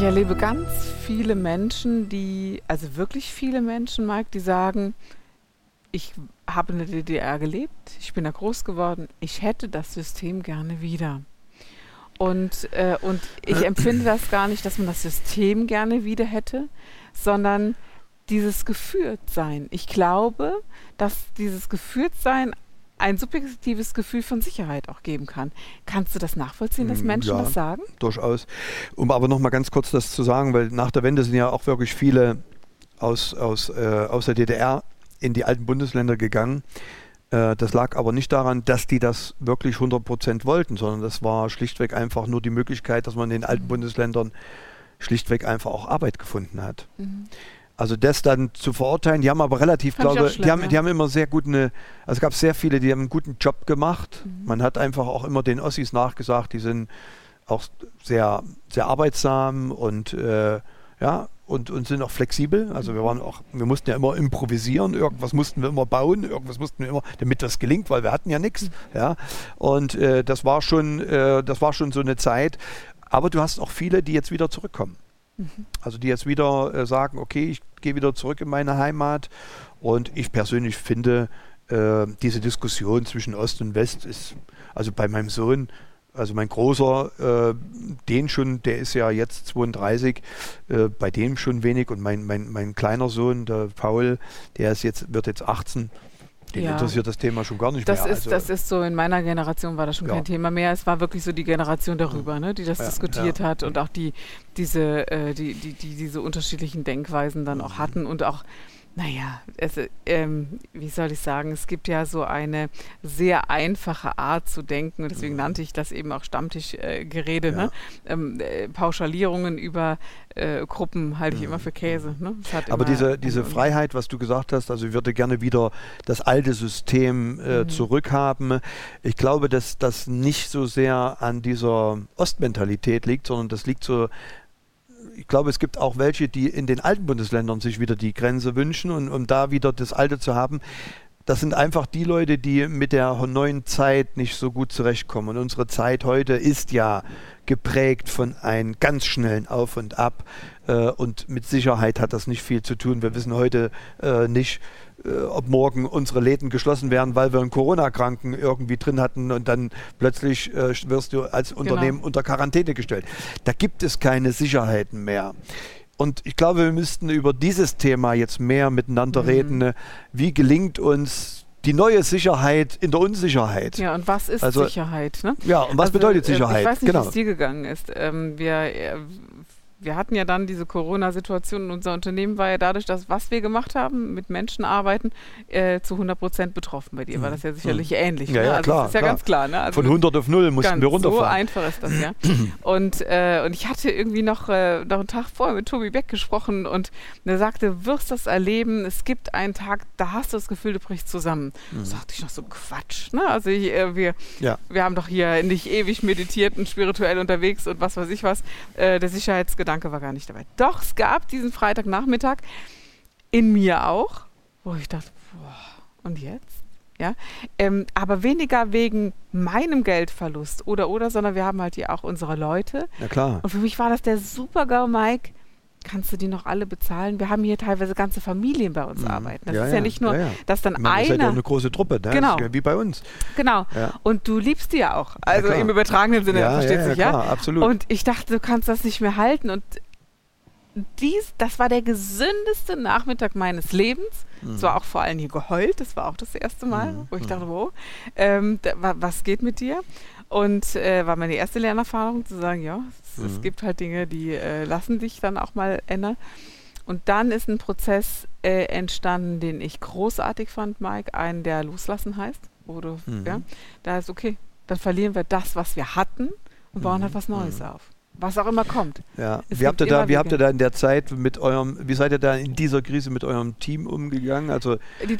Ich erlebe ganz viele Menschen, die, also wirklich viele Menschen, Mike, die sagen, ich habe in der DDR gelebt, ich bin da groß geworden, ich hätte das System gerne wieder. Und, äh, und ich empfinde das gar nicht, dass man das System gerne wieder hätte, sondern dieses Geführtsein. Ich glaube, dass dieses Geführtsein ein subjektives Gefühl von Sicherheit auch geben kann. Kannst du das nachvollziehen, dass mm, Menschen ja, das sagen? Durchaus. Um aber noch mal ganz kurz das zu sagen, weil nach der Wende sind ja auch wirklich viele aus, aus, äh, aus der DDR in die alten Bundesländer gegangen. Äh, das lag aber nicht daran, dass die das wirklich 100 Prozent wollten, sondern das war schlichtweg einfach nur die Möglichkeit, dass man in den alten. Bundesländern schlichtweg einfach auch Arbeit gefunden hat. Mhm. Also das dann zu verurteilen, die haben aber relativ, Fand glaube ich, die, haben, ja. die haben immer sehr gute, also es gab sehr viele, die haben einen guten Job gemacht. Mhm. Man hat einfach auch immer den Ossis nachgesagt, die sind auch sehr, sehr arbeitsam und äh, ja, und, und sind auch flexibel. Also wir waren auch, wir mussten ja immer improvisieren, irgendwas mussten wir immer bauen, irgendwas mussten wir immer, damit das gelingt, weil wir hatten ja nichts. Mhm. Ja. Und äh, das war schon, äh, das war schon so eine Zeit. Aber du hast auch viele, die jetzt wieder zurückkommen. Also die jetzt wieder äh, sagen, okay, ich gehe wieder zurück in meine Heimat. Und ich persönlich finde, äh, diese Diskussion zwischen Ost und West ist, also bei meinem Sohn, also mein Großer, äh, den schon, der ist ja jetzt 32, äh, bei dem schon wenig. Und mein, mein, mein kleiner Sohn, der Paul, der ist jetzt, wird jetzt 18 den ja. interessiert das Thema schon gar nicht das mehr. Ist, also das ist so, in meiner Generation war das schon ja. kein Thema mehr. Es war wirklich so die Generation darüber, ne, die das ja, diskutiert hat und auch die, diese, äh, die, die, die, diese unterschiedlichen Denkweisen dann auch mhm. hatten und auch naja, es, ähm, wie soll ich sagen, es gibt ja so eine sehr einfache Art zu denken und deswegen mhm. nannte ich das eben auch Stammtischgerede. Äh, ja. ne? ähm, äh, Pauschalierungen über äh, Gruppen halte ich mhm. immer für Käse. Ne? Aber diese, diese Freiheit, was du gesagt hast, also ich würde gerne wieder das alte System äh, mhm. zurückhaben. Ich glaube, dass das nicht so sehr an dieser Ostmentalität liegt, sondern das liegt so ich glaube, es gibt auch welche, die in den alten Bundesländern sich wieder die Grenze wünschen und um da wieder das Alte zu haben. Das sind einfach die Leute, die mit der neuen Zeit nicht so gut zurechtkommen. Und unsere Zeit heute ist ja geprägt von einem ganz schnellen Auf und Ab. Äh, und mit Sicherheit hat das nicht viel zu tun. Wir wissen heute äh, nicht, äh, ob morgen unsere Läden geschlossen werden, weil wir einen Corona-Kranken irgendwie drin hatten und dann plötzlich äh, wirst du als genau. Unternehmen genau. unter Quarantäne gestellt. Da gibt es keine Sicherheiten mehr. Und ich glaube, wir müssten über dieses Thema jetzt mehr miteinander mhm. reden. Wie gelingt uns die neue Sicherheit in der Unsicherheit. Ja, und was ist also, Sicherheit? Ne? Ja, und was also, bedeutet Sicherheit? Ich weiß nicht, genau. wie es dir gegangen ist. Ähm, wir, äh, wir hatten ja dann diese Corona-Situation und unser Unternehmen war ja dadurch, dass was wir gemacht haben, mit Menschen arbeiten, äh, zu 100 Prozent betroffen. Bei dir war das ja sicherlich mhm. ähnlich. Ja, ne? ja also klar. Das ist ja klar. ganz klar. Ne? Also Von 100 auf 0 mussten wir runterfahren. So einfach ist das, ja. und, äh, und ich hatte irgendwie noch, äh, noch einen Tag vorher mit Tobi Beck gesprochen und er sagte, du wirst das erleben, es gibt einen Tag, da hast du das Gefühl, du brichst zusammen. Mhm. Da sagte ich noch so, Quatsch. Ne? Also ich, äh, wir, ja. wir haben doch hier nicht ewig meditiert und spirituell unterwegs und was weiß ich was. Äh, der Sicherheitsgedanke war gar nicht dabei. Doch, es gab diesen Freitagnachmittag in mir auch, wo ich dachte, boah, und jetzt? Ja, ähm, aber weniger wegen meinem Geldverlust oder oder, sondern wir haben halt hier auch unsere Leute. Ja klar. Und für mich war das der Super-GAU, Mike. Kannst du die noch alle bezahlen? Wir haben hier teilweise ganze Familien bei uns mhm. arbeiten. Das ja, ist ja, ja, nicht nur, ja, dass dann meine, einer. Das ist ja eine große Truppe, ne? genau. wie bei uns. Genau. Und du liebst die ja auch. Also im übertragenen Sinne, versteht sich ja. Klar, absolut. Und ich dachte, du kannst das nicht mehr halten. Und dies, das war der gesündeste Nachmittag meines Lebens. Mhm. Es war auch vor allem hier geheult, das war auch das erste Mal, mhm. wo ich dachte, wo, ähm, da, was geht mit dir? Und äh, war meine erste Lernerfahrung zu sagen, ja, mhm. es gibt halt Dinge, die äh, lassen dich dann auch mal ändern. Und dann ist ein Prozess äh, entstanden, den ich großartig fand, Mike, einen, der loslassen heißt. Du, mhm. ja, da ist okay, dann verlieren wir das, was wir hatten und bauen halt was Neues mhm. auf. Was auch immer kommt. Ja. Wie habt, ihr da, wie habt ihr da in der Zeit mit eurem, wie seid ihr da in dieser Krise mit eurem Team umgegangen? Also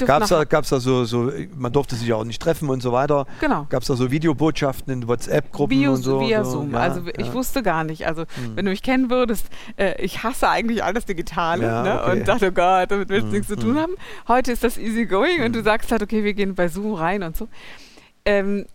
gab es da, gab's da so, so, man durfte sich ja auch nicht treffen und so weiter. Genau. Gab es da so Videobotschaften in WhatsApp-Gruppen und so? Via so? Zoom. Ja, also ich ja. wusste gar nicht. Also hm. wenn du mich kennen würdest, äh, ich hasse eigentlich alles Digitale ja, ne? okay. und dachte, oh Gott, damit willst du hm. nichts zu tun hm. haben. Heute ist das easy going hm. und du sagst halt, okay, wir gehen bei Zoom rein und so. Ähm,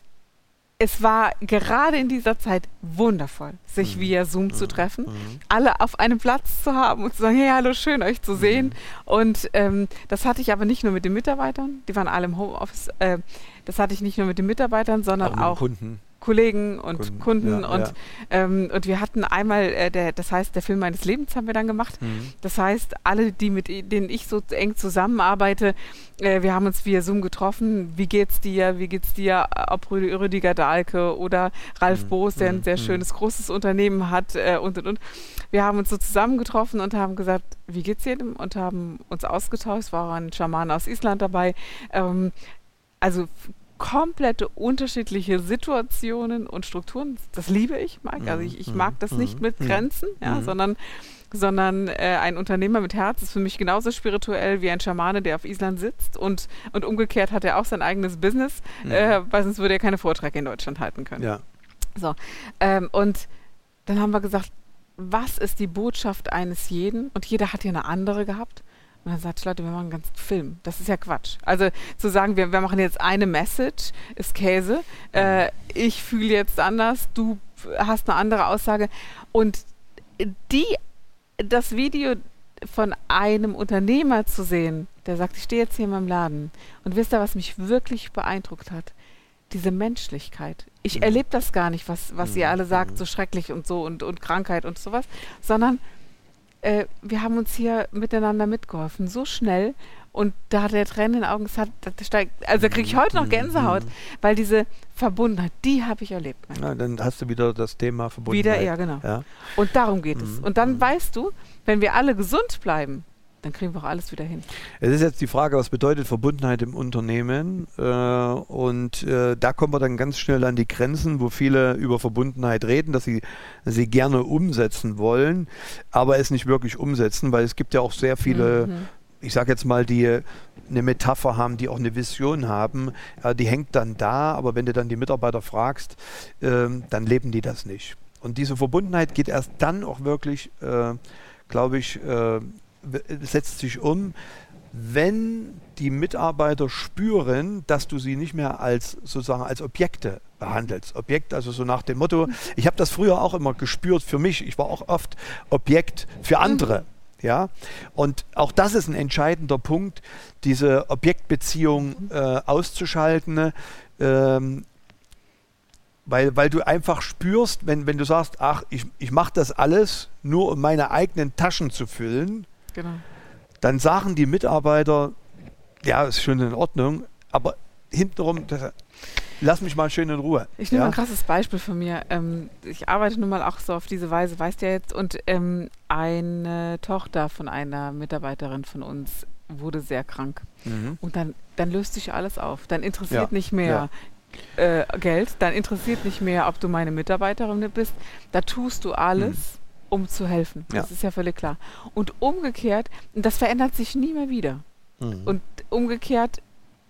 es war gerade in dieser Zeit wundervoll, sich mhm. via Zoom mhm. zu treffen, mhm. alle auf einem Platz zu haben und zu sagen, hey, hallo, schön euch zu sehen. Mhm. Und ähm, das hatte ich aber nicht nur mit den Mitarbeitern, die waren alle im Homeoffice, äh, das hatte ich nicht nur mit den Mitarbeitern, sondern auch, auch Kunden. Kollegen und Kunden, Kunden ja, und, ja. Ähm, und wir hatten einmal, äh, der, das heißt, der Film meines Lebens haben wir dann gemacht. Mhm. Das heißt, alle, die mit denen ich so eng zusammenarbeite, äh, wir haben uns via Zoom getroffen. Wie geht's dir? Wie geht's dir? Ob Rüdiger Dahlke oder Ralf mhm. Boos, der ein sehr mhm. schönes, großes Unternehmen hat äh, und und und. Wir haben uns so zusammengetroffen und haben gesagt, wie geht's jedem? Und haben uns ausgetauscht. Es war ein Schaman aus Island dabei. Ähm, also komplette unterschiedliche Situationen und Strukturen. Das liebe ich, Mike. Also ich, ich mag das nicht mit Grenzen, ja, sondern sondern äh, ein Unternehmer mit Herz ist für mich genauso spirituell wie ein Schamane, der auf Island sitzt und, und umgekehrt hat er auch sein eigenes Business, mhm. äh, weil sonst würde er keine Vorträge in Deutschland halten können. Ja. So, ähm, und dann haben wir gesagt, was ist die Botschaft eines jeden? Und jeder hat hier eine andere gehabt. Und dann sagt Leute, wir machen einen ganzen Film. Das ist ja Quatsch. Also zu sagen, wir, wir machen jetzt eine Message, ist Käse. Äh, ich fühle jetzt anders, du hast eine andere Aussage. Und die, das Video von einem Unternehmer zu sehen, der sagt, ich stehe jetzt hier in meinem Laden. Und wisst ihr, was mich wirklich beeindruckt hat? Diese Menschlichkeit. Ich mhm. erlebe das gar nicht, was, was ihr alle sagt, mhm. so schrecklich und so und, und Krankheit und sowas, sondern äh, wir haben uns hier miteinander mitgeholfen, so schnell. Und da hat er Tränen in den Augen, hat, steigt, also kriege ich heute noch Gänsehaut, mhm. weil diese Verbundenheit, die habe ich erlebt. Ja, dann hast du wieder das Thema Verbundenheit. Wieder, ja, genau. Ja. Und darum geht mhm. es. Und dann mhm. weißt du, wenn wir alle gesund bleiben, dann kriegen wir auch alles wieder hin. Es ist jetzt die Frage, was bedeutet Verbundenheit im Unternehmen? Äh, und äh, da kommen wir dann ganz schnell an die Grenzen, wo viele über Verbundenheit reden, dass sie sie gerne umsetzen wollen, aber es nicht wirklich umsetzen, weil es gibt ja auch sehr viele, mhm. ich sage jetzt mal, die eine Metapher haben, die auch eine Vision haben, die hängt dann da, aber wenn du dann die Mitarbeiter fragst, ähm, dann leben die das nicht. Und diese Verbundenheit geht erst dann auch wirklich, äh, glaube ich, äh, setzt sich um, wenn die Mitarbeiter spüren, dass du sie nicht mehr als sozusagen als Objekte behandelst. Objekt, also so nach dem Motto, ich habe das früher auch immer gespürt für mich, ich war auch oft Objekt für andere. Ja, und auch das ist ein entscheidender Punkt, diese Objektbeziehung äh, auszuschalten, ähm, weil, weil du einfach spürst, wenn, wenn du sagst, ach, ich, ich mache das alles nur, um meine eigenen Taschen zu füllen, Genau. Dann sagen die Mitarbeiter, ja, ist schon in Ordnung, aber hintenrum, das, lass mich mal schön in Ruhe. Ich nehme ja? ein krasses Beispiel von mir. Ähm, ich arbeite nun mal auch so auf diese Weise, weißt du ja jetzt, und ähm, eine Tochter von einer Mitarbeiterin von uns wurde sehr krank. Mhm. Und dann, dann löst sich alles auf. Dann interessiert ja. nicht mehr, ja. äh, Geld, dann interessiert nicht mehr, ob du meine Mitarbeiterin bist. Da tust du alles, mhm um zu helfen. Ja. Das ist ja völlig klar. Und umgekehrt, das verändert sich nie mehr wieder. Mhm. Und umgekehrt,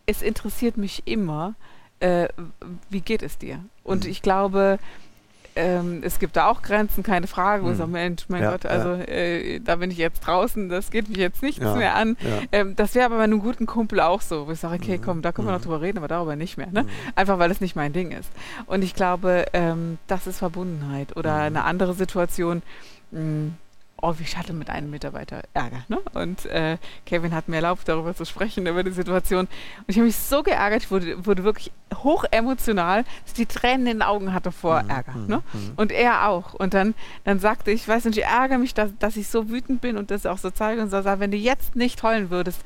es interessiert mich immer, äh, wie geht es dir? Und mhm. ich glaube, ähm, es gibt da auch Grenzen, keine Frage, wo mhm. ich sage, Mensch, mein ja, Gott, also ja. äh, da bin ich jetzt draußen, das geht mich jetzt nichts ja, mehr an. Ähm, das wäre aber bei einem guten Kumpel auch so, wo ich sage, okay, mhm. komm, da können wir noch mhm. drüber reden, aber darüber nicht mehr. Ne? Mhm. Einfach weil es nicht mein Ding ist. Und ich glaube, ähm, das ist Verbundenheit oder eine andere Situation. Mh, hm, oh, ich hatte mit einem Mitarbeiter Ärger. Ne? Und äh, Kevin hat mir erlaubt, darüber zu sprechen, über die Situation. Und ich habe mich so geärgert, ich wurde, wurde wirklich hoch emotional, dass ich die Tränen in den Augen hatte vor mhm. Ärger. Ne? Mhm. Und er auch. Und dann, dann sagte ich, weiß nicht, ich ärgere mich, dass, dass ich so wütend bin und das auch so zeige und so sage, wenn du jetzt nicht heulen würdest,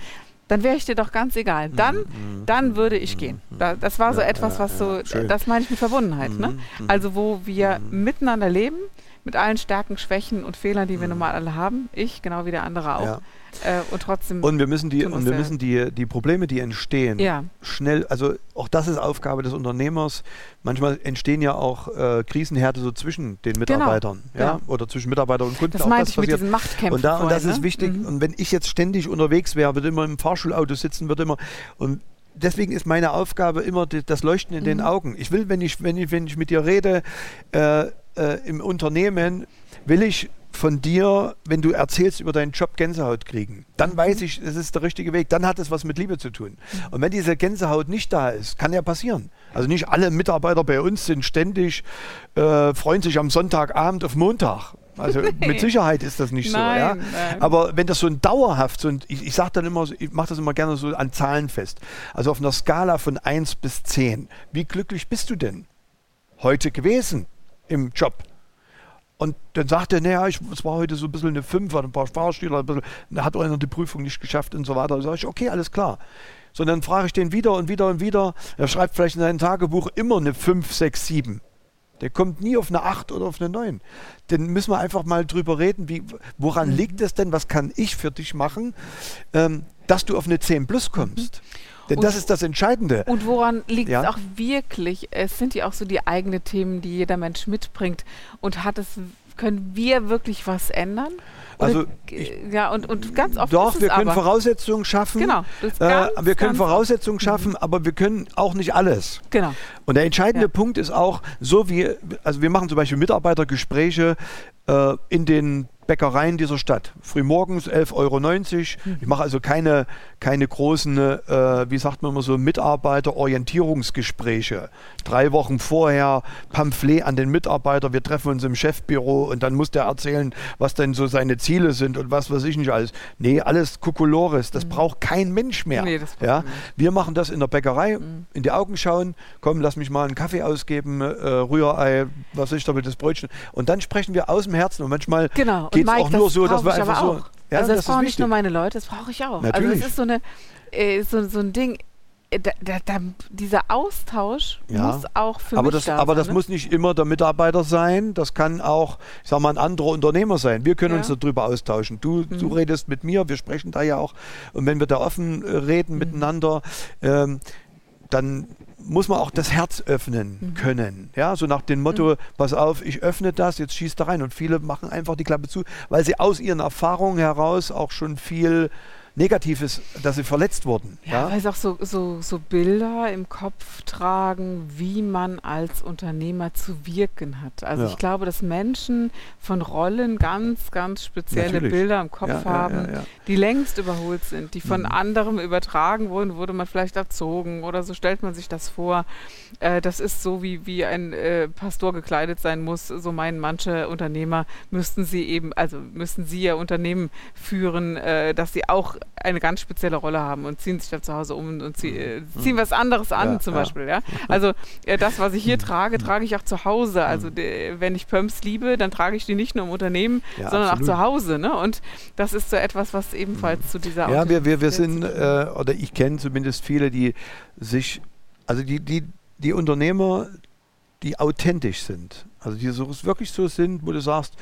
dann wäre ich dir doch ganz egal. Dann, mhm. dann würde ich gehen. Da, das war so ja, etwas, was so, das meine ich mit Verbundenheit. Ne? Also wo wir miteinander leben, mit allen Stärken, Schwächen und Fehlern, die wir normal alle haben. Ich, genau wie der andere auch. Ja. Äh, und trotzdem. Und wir müssen die, und wir müssen die, die Probleme, die entstehen, Ja. schnell, also auch das ist Aufgabe des Unternehmers. Manchmal entstehen ja auch äh, Krisenherde so zwischen den Mitarbeitern, ja, genau. oder zwischen Mitarbeiter und Kunden. das auch meinte ich mit passiert. diesen Machtkämpfen. Und, da, und das ist ne? wichtig. Mhm. Und wenn ich jetzt ständig unterwegs wäre, würde immer im Fahrschulauto sitzen, würde immer und Deswegen ist meine Aufgabe immer das Leuchten in Mhm. den Augen. Ich will, wenn ich, wenn ich, wenn ich mit dir rede äh, äh, im Unternehmen, will ich von dir, wenn du erzählst über deinen Job, Gänsehaut kriegen. Dann weiß ich, es ist der richtige Weg. Dann hat es was mit Liebe zu tun. Und wenn diese Gänsehaut nicht da ist, kann ja passieren. Also nicht alle Mitarbeiter bei uns sind ständig, äh, freuen sich am Sonntagabend auf Montag. Also mit Sicherheit ist das nicht so. Nein, Ja? nein. Aber wenn das so ein dauerhaft, so ein, ich, ich sage dann immer, so- ich mache das immer gerne so an Zahlen fest. Also auf einer Skala von 1 bis 10. Wie glücklich bist du denn heute gewesen im Job? Und dann sagt er, naja, ich, es war heute so ein bisschen eine 5, hat ein paar Fahrstühler, ein bisschen, da hat einer die Prüfung nicht geschafft und so weiter. Da sage ich, okay, alles klar. So, dann frage ich den wieder und wieder und wieder. Er schreibt vielleicht in seinem Tagebuch immer eine 5, 6, 7. Der kommt nie auf eine 8 oder auf eine 9. Dann müssen wir einfach mal drüber reden, wie, woran liegt es denn, was kann ich für dich machen, ähm, dass du auf eine 10 plus kommst. Denn Und- das ist das Entscheidende. Und woran liegt Ja. es auch wirklich? Es sind ja auch so die eigenen Themen, die jeder Mensch mitbringt. Und hat es, können wir wirklich was ändern? Also, ja, und, und ganz oft Doch, wir können aber. Voraussetzungen schaffen. Genau, ist Äh, ganz, wir können ganz Voraussetzungen schaffen, aber wir können auch nicht alles. Genau. Und der entscheidende Ja. Punkt ist auch, so wie, also wir machen zum Beispiel Mitarbeitergespräche äh, in den Bäckereien dieser Stadt. Frühmorgens 11,90 Euro. Ich mache also keine, keine großen, äh, wie sagt man immer so, Mitarbeiterorientierungsgespräche. Drei Wochen vorher Pamphlet an den Mitarbeiter, wir treffen uns im Chefbüro und dann muss der erzählen, was denn so seine Ziele sind und was weiß ich nicht alles. Nee, alles Kokolores, das braucht kein Mensch mehr. Nee, ja? Wir machen das in der Bäckerei, in die Augen schauen, komm, lass mich mal einen Kaffee ausgeben, äh, Rührei, was ich da will, das Brötchen. Und dann sprechen wir aus dem Herzen und manchmal Genau. Geht es auch nur das so, dass wir einfach so. auch. Ja, also das, das brauchen nicht nur meine Leute, das brauche ich auch. Natürlich. Also es ist so eine äh, so, so ein Ding. äh, Da, da, da, dieser Austausch Ja. muss auch für aber mich das, da aber sein, das ne? muss nicht immer der Mitarbeiter sein, das kann auch, ich sag mal, ein anderer Unternehmer sein. Wir können Ja. uns darüber austauschen. Du, du Mhm. redest mit mir, wir sprechen da ja auch. Und wenn wir da offen äh, reden Mhm. miteinander, ähm, dann muss man auch das Herz öffnen Mhm. können. Ja, so nach dem Motto, pass auf, ich öffne das, jetzt schießt da rein. Und viele machen einfach die Klappe zu, weil sie aus ihren Erfahrungen heraus auch schon viel Negatives, dass sie verletzt wurden. Ja, weil sie auch so, so, so Bilder im Kopf tragen, wie man als Unternehmer zu wirken hat. Also Ja. ich glaube, dass Menschen von Rollen ganz, ganz spezielle Natürlich. Bilder im Kopf Ja, ja, haben, ja, ja. die längst überholt sind, die von Mhm. anderem übertragen wurden, wurde man vielleicht erzogen oder so stellt man sich das vor. Äh, das ist so, wie, wie ein äh, Pastor gekleidet sein muss. So meinen manche Unternehmer, müssten sie eben, also müssten sie ihr Unternehmen führen, äh, dass sie auch eine ganz spezielle Rolle haben und ziehen sich dann zu Hause um und zie äh, ziehen was anderes an, Mhm. Ja, zum ja. Beispiel. Ja? Also äh, das, was ich hier trage, trage ich auch zu Hause. Also de, wenn ich Pumps liebe, dann trage ich die nicht nur im Unternehmen, Ja, sondern absolut. auch zu Hause. Ne? Und das ist so etwas, was ebenfalls zu dieser Ja, wir, wir, wir sind, äh, oder ich kenne zumindest viele, die sich, also die, die, die Unternehmer, die authentisch sind. Also die so, wirklich so sind, wo du sagst,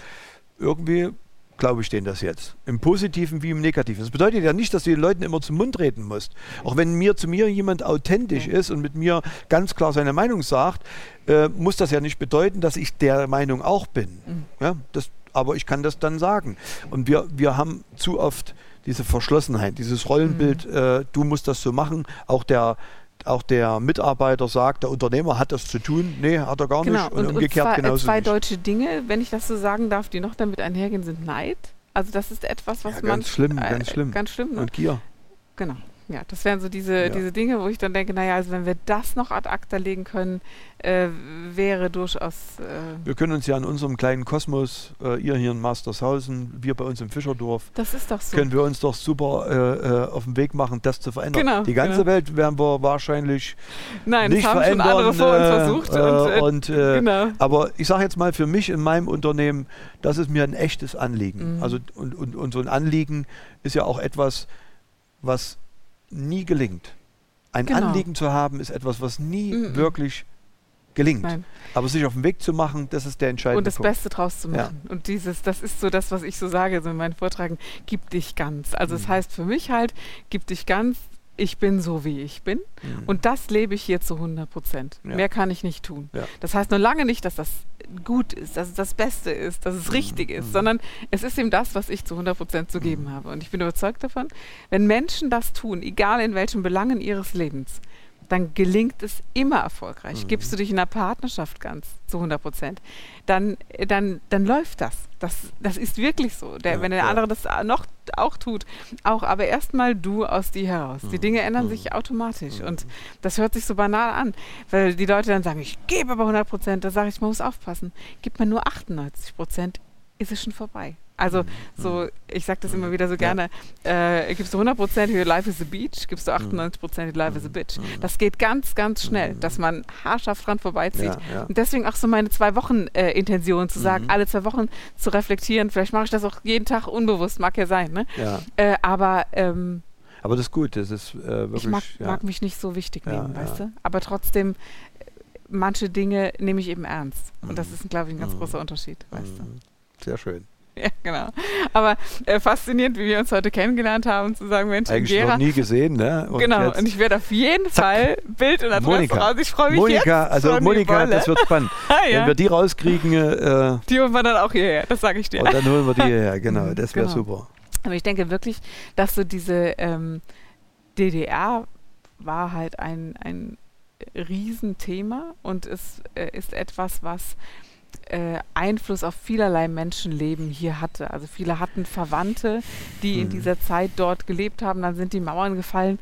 irgendwie glaube ich denen das jetzt. Im Positiven wie im Negativen. Das bedeutet ja nicht, dass du den Leuten immer zum Mund reden musst. Auch wenn mir zu mir jemand authentisch ist und mit mir ganz klar seine Meinung sagt, äh, muss das ja nicht bedeuten, dass ich der Meinung auch bin. Mhm. Ja, das, aber ich kann das dann sagen. Und wir, wir haben zu oft diese Verschlossenheit, dieses Rollenbild, äh, du musst das so machen. Auch der, auch der Mitarbeiter sagt, der Unternehmer hat das zu tun. Nee, hat er gar Genau, nicht. Und, und, und umgekehrt zwei, äh, genauso zwei nicht. deutsche Dinge, wenn ich das so sagen darf, die noch damit einhergehen, sind Neid. Also das ist etwas, was Ja, man... ganz schlimm, ganz schlimm. Ganz schlimm, ne? Und Gier. Genau. Ja, das wären so diese, Ja. diese Dinge, wo ich dann denke, naja, also wenn wir das noch ad acta legen können, äh, wäre durchaus... Äh, Wir können uns ja in unserem kleinen Kosmos, äh, ihr hier in Mastershausen, wir bei uns im Fischerdorf, das ist doch so. können wir uns doch super äh, äh, auf den Weg machen, das zu verändern. Genau, Die ganze genau. Welt werden wir wahrscheinlich Nein, nicht das haben schon verändern. andere vor uns äh, versucht. Und, und, genau. Aber ich sage jetzt mal für mich in meinem Unternehmen, das ist mir ein echtes Anliegen. Mhm. Also und, und, und so ein Anliegen ist ja auch etwas, was nie gelingt. Ein Genau. Anliegen zu haben, ist etwas, was nie Mhm. wirklich gelingt. Nein. Aber sich auf den Weg zu machen, das ist der entscheidende Und das Punkt. Beste draus zu machen. Und dieses, das ist so das, was ich so sage, so in meinen Vorträgen, gib dich ganz. Also es Mhm. heißt für mich halt, gib dich ganz, ich bin so, wie ich bin. Mhm. Und das lebe ich hier zu 100 Prozent. Ja. Mehr kann ich nicht tun. Ja. Das heißt noch lange nicht, dass das gut ist, dass es das Beste ist, dass Mhm. es richtig ist, sondern es ist eben das, was ich zu 100 Prozent zu geben habe. Und ich bin überzeugt davon, wenn Menschen das tun, egal in welchen Belangen ihres Lebens, dann gelingt es immer erfolgreich. Mhm. Gibst du dich in einer Partnerschaft ganz zu 100 Prozent, dann, dann, dann läuft das. das. Das ist wirklich so. Der, Ja, wenn der ja. andere das noch auch tut, auch, aber erstmal du aus dir heraus. Die Mhm. Dinge ändern Mhm. sich automatisch und das hört sich so banal an, weil die Leute dann sagen, ich gebe aber 100 Prozent, da sage ich, man muss aufpassen. Gibt man nur 98 Prozent, ist es schon vorbei. Also so, ich sage das immer wieder so Mhm. Gerne, äh, gibst du 100 Prozent your life is a beach, gibst du 98 Prozent your life is a bitch. Das geht ganz, ganz schnell, dass man haarscharf dran vorbeizieht. Ja, ja. Und deswegen auch so meine zwei Wochen äh, Intention zu sagen, Mhm. alle zwei Wochen zu reflektieren. Vielleicht mache ich das auch jeden Tag unbewusst, mag ja sein. Ne? ja. Äh, aber ähm, Aber das ist gut, das ist äh, wirklich. ich mag, mag mich nicht so wichtig nehmen, weißt du? Aber trotzdem, äh, manche Dinge nehme ich eben ernst. Und das ist, glaube ich, ein ganz Mhm. großer Unterschied, weißt du? Mhm. Sehr schön. Ja, genau. Aber äh, faszinierend, wie wir uns heute kennengelernt haben, zu sagen, Mensch, Eigentlich Gera, noch nie gesehen, ne? Und genau, und ich werde auf jeden Fall Bild und Adresse Monika. raus. Ich freue mich Monika, jetzt also Monika, das wird spannend. Ah, ja. Wenn wir die rauskriegen äh, Die holen wir dann auch hierher, das sage ich dir. und dann holen wir die hierher, genau, das wäre Genau. super. Aber ich denke wirklich, dass so diese ähm, DDR war halt ein, ein Riesenthema und es äh, ist etwas, was äh, Einfluss auf vielerlei Menschenleben hier hatte. Also viele hatten Verwandte, die in Mhm. dieser Zeit dort gelebt haben, dann sind die Mauern gefallen.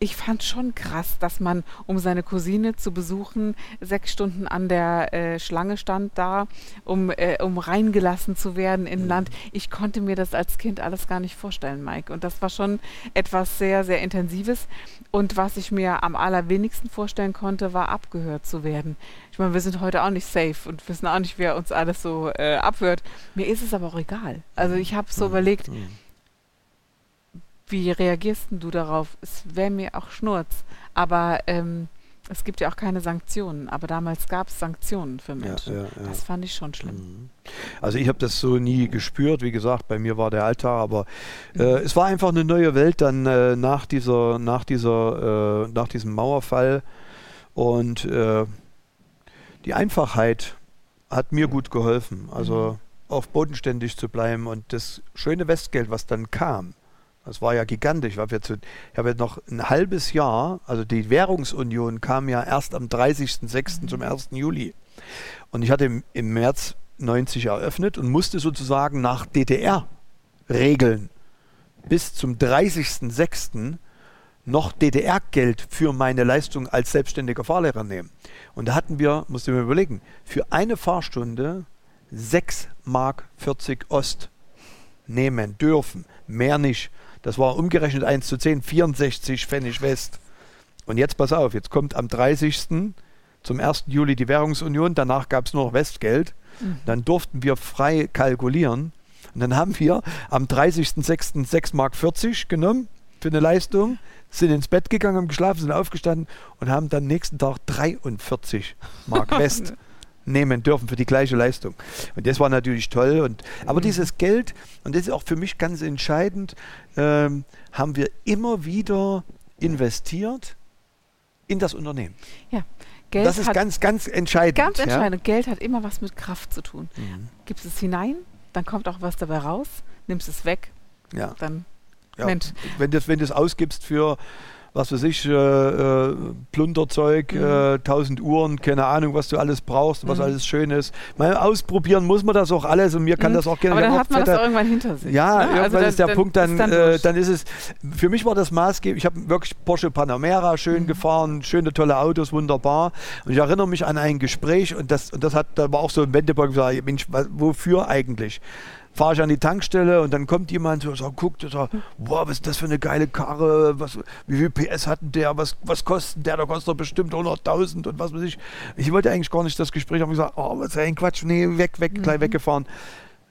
Ich fand schon krass, dass man, um seine Cousine zu besuchen, sechs Stunden an der äh, Schlange stand da, um, äh, um reingelassen zu werden in Land. Ich konnte mir das als Kind alles gar nicht vorstellen, Mike. Und das war schon etwas sehr, sehr Intensives. Und was ich mir am allerwenigsten vorstellen konnte, war abgehört zu werden. Ich meine, wir sind heute auch nicht safe und wissen auch nicht, wer uns alles so äh, abhört. Mir ist es aber auch egal. Also ich habe so überlegt, Mhm. Wie reagierst denn du darauf? Es wäre mir auch Schnurz. Aber ähm, es gibt ja auch keine Sanktionen. Aber damals gab es Sanktionen für Ja, Menschen. ja, ja. Das fand ich schon schlimm. Mhm. Also ich habe das so nie gespürt, wie gesagt, bei mir war der Alltag, aber Mhm. äh, es war einfach eine neue Welt dann äh, nach dieser, nach dieser, äh, nach diesem Mauerfall und äh, die Einfachheit hat mir gut geholfen, also auf bodenständig zu bleiben und das schöne Westgeld, was dann kam, das war ja gigantisch. Ich habe zu- ich habe ja noch ein halbes Jahr, also die Währungsunion kam ja erst am 30.06. zum 1. Juli. Und ich hatte im, im März 90 eröffnet und musste sozusagen nach DDR-Regeln bis zum 30.06. noch DDR-Geld für meine Leistung als selbstständiger Fahrlehrer nehmen. Und da hatten wir, musst du mir überlegen, für eine Fahrstunde 6 Mark 40 Ost nehmen dürfen. Mehr nicht. Das war umgerechnet 1 zu 10, 64 Pfennig West. Und jetzt pass auf, jetzt kommt am 30. zum 1. Juli die Währungsunion, danach gab es nur noch Westgeld. Dann durften wir frei kalkulieren. Und dann haben wir am 30.06. 6 Mark 40 genommen für eine Leistung, sind ins Bett gegangen, haben geschlafen, sind aufgestanden und haben dann nächsten Tag 43 Mark West nehmen dürfen für die gleiche Leistung. Und das war natürlich toll. Und, aber dieses Geld, und das ist auch für mich ganz entscheidend, ähm, haben wir immer wieder investiert in das Unternehmen. Ja, Geld das ist ganz, ganz entscheidend. ganz ja? entscheidend. Geld hat immer was mit Kraft zu tun. Mhm. Gibst es hinein, dann kommt auch was dabei raus. Nimmst es weg, Ja. dann Ja. Mensch. Wenn du wenn das ausgibst für, was weiß ich, äh, äh, Plunderzeug, Mhm. äh, 1000 Uhren, keine Ahnung, was du alles brauchst, was Mhm. alles schön ist. Mal ausprobieren muss man das auch alles und mir kann Mhm. das auch gerne. Aber dann hat man das fette- auch irgendwann hinter sich. Ja, ne? irgendwann Also ist der Punkt dann, ist dann, äh, dann ist es, für mich war das maßgeblich, ich habe wirklich Porsche Panamera schön Mhm. gefahren, schöne tolle Autos, wunderbar. Und ich erinnere mich an ein Gespräch und das, und das hat, da war auch so ein Wendepunkt, gesagt, Mensch, wofür eigentlich? Fahre ich an die Tankstelle und dann kommt jemand und sagt, guckt, und sagt, wow, was ist das für eine geile Karre, was, wie viel PS hat denn der, was, was kostet der, der kostet doch bestimmt 100.000 und was weiß ich. Ich wollte eigentlich gar nicht das Gespräch haben, gesagt, oh, was ist ein Quatsch, nee, weg, weg, gleich weggefahren.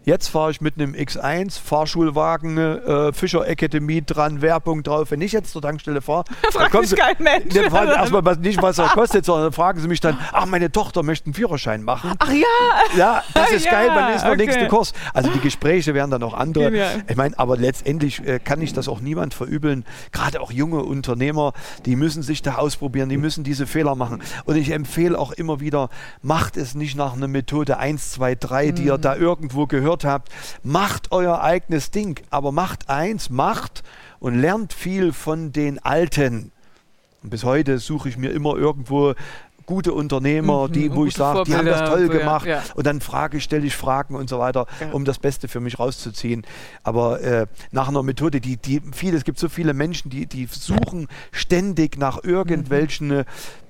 Jetzt fahre ich mit einem X1, Fahrschulwagen, äh, Fischer Academy dran, Werbung drauf. Wenn ich jetzt zur Tankstelle fahre, fragt mich kein Mensch. Dann fragen erstmal nicht, was er kostet, sondern fragen sie mich dann, ach, meine Tochter möchte einen Führerschein machen. Ach ja. Ja, das ist Ja, geil, wann ist der okay. nächste Kurs? Also die Gespräche werden dann auch andere. Genial. Ich meine, aber letztendlich äh, kann ich das auch niemand verübeln. Gerade auch junge Unternehmer, die müssen sich da ausprobieren, die müssen diese Fehler machen. Und ich empfehle auch immer wieder, macht es nicht nach einer Methode 1, 2, 3, die ihr da irgendwo gehört habt. Macht euer eigenes Ding, aber macht eins, macht und lernt viel von den Alten. Und bis heute suche ich mir immer irgendwo gute Unternehmer, Mhm, die, wo ich sage, die haben das toll so, gemacht. ja. Und dann frage ich, stelle ich Fragen und so weiter, Ja. um das Beste für mich rauszuziehen. Aber äh, nach einer Methode, die, die viele, es gibt so viele Menschen, die, die suchen ständig nach irgendwelchen äh,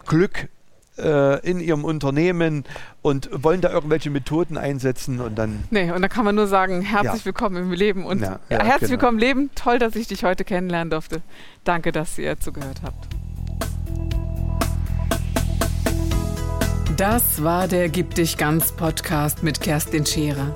Glück in ihrem Unternehmen und wollen da irgendwelche Methoden einsetzen und dann Nee, und da kann man nur sagen, herzlich Ja. willkommen im Leben und Ja, ja, herzlich genau. willkommen im Leben. Toll, dass ich dich heute kennenlernen durfte. Danke, dass ihr zugehört habt. Das war der Gib dich ganz Podcast mit Kerstin Scherer.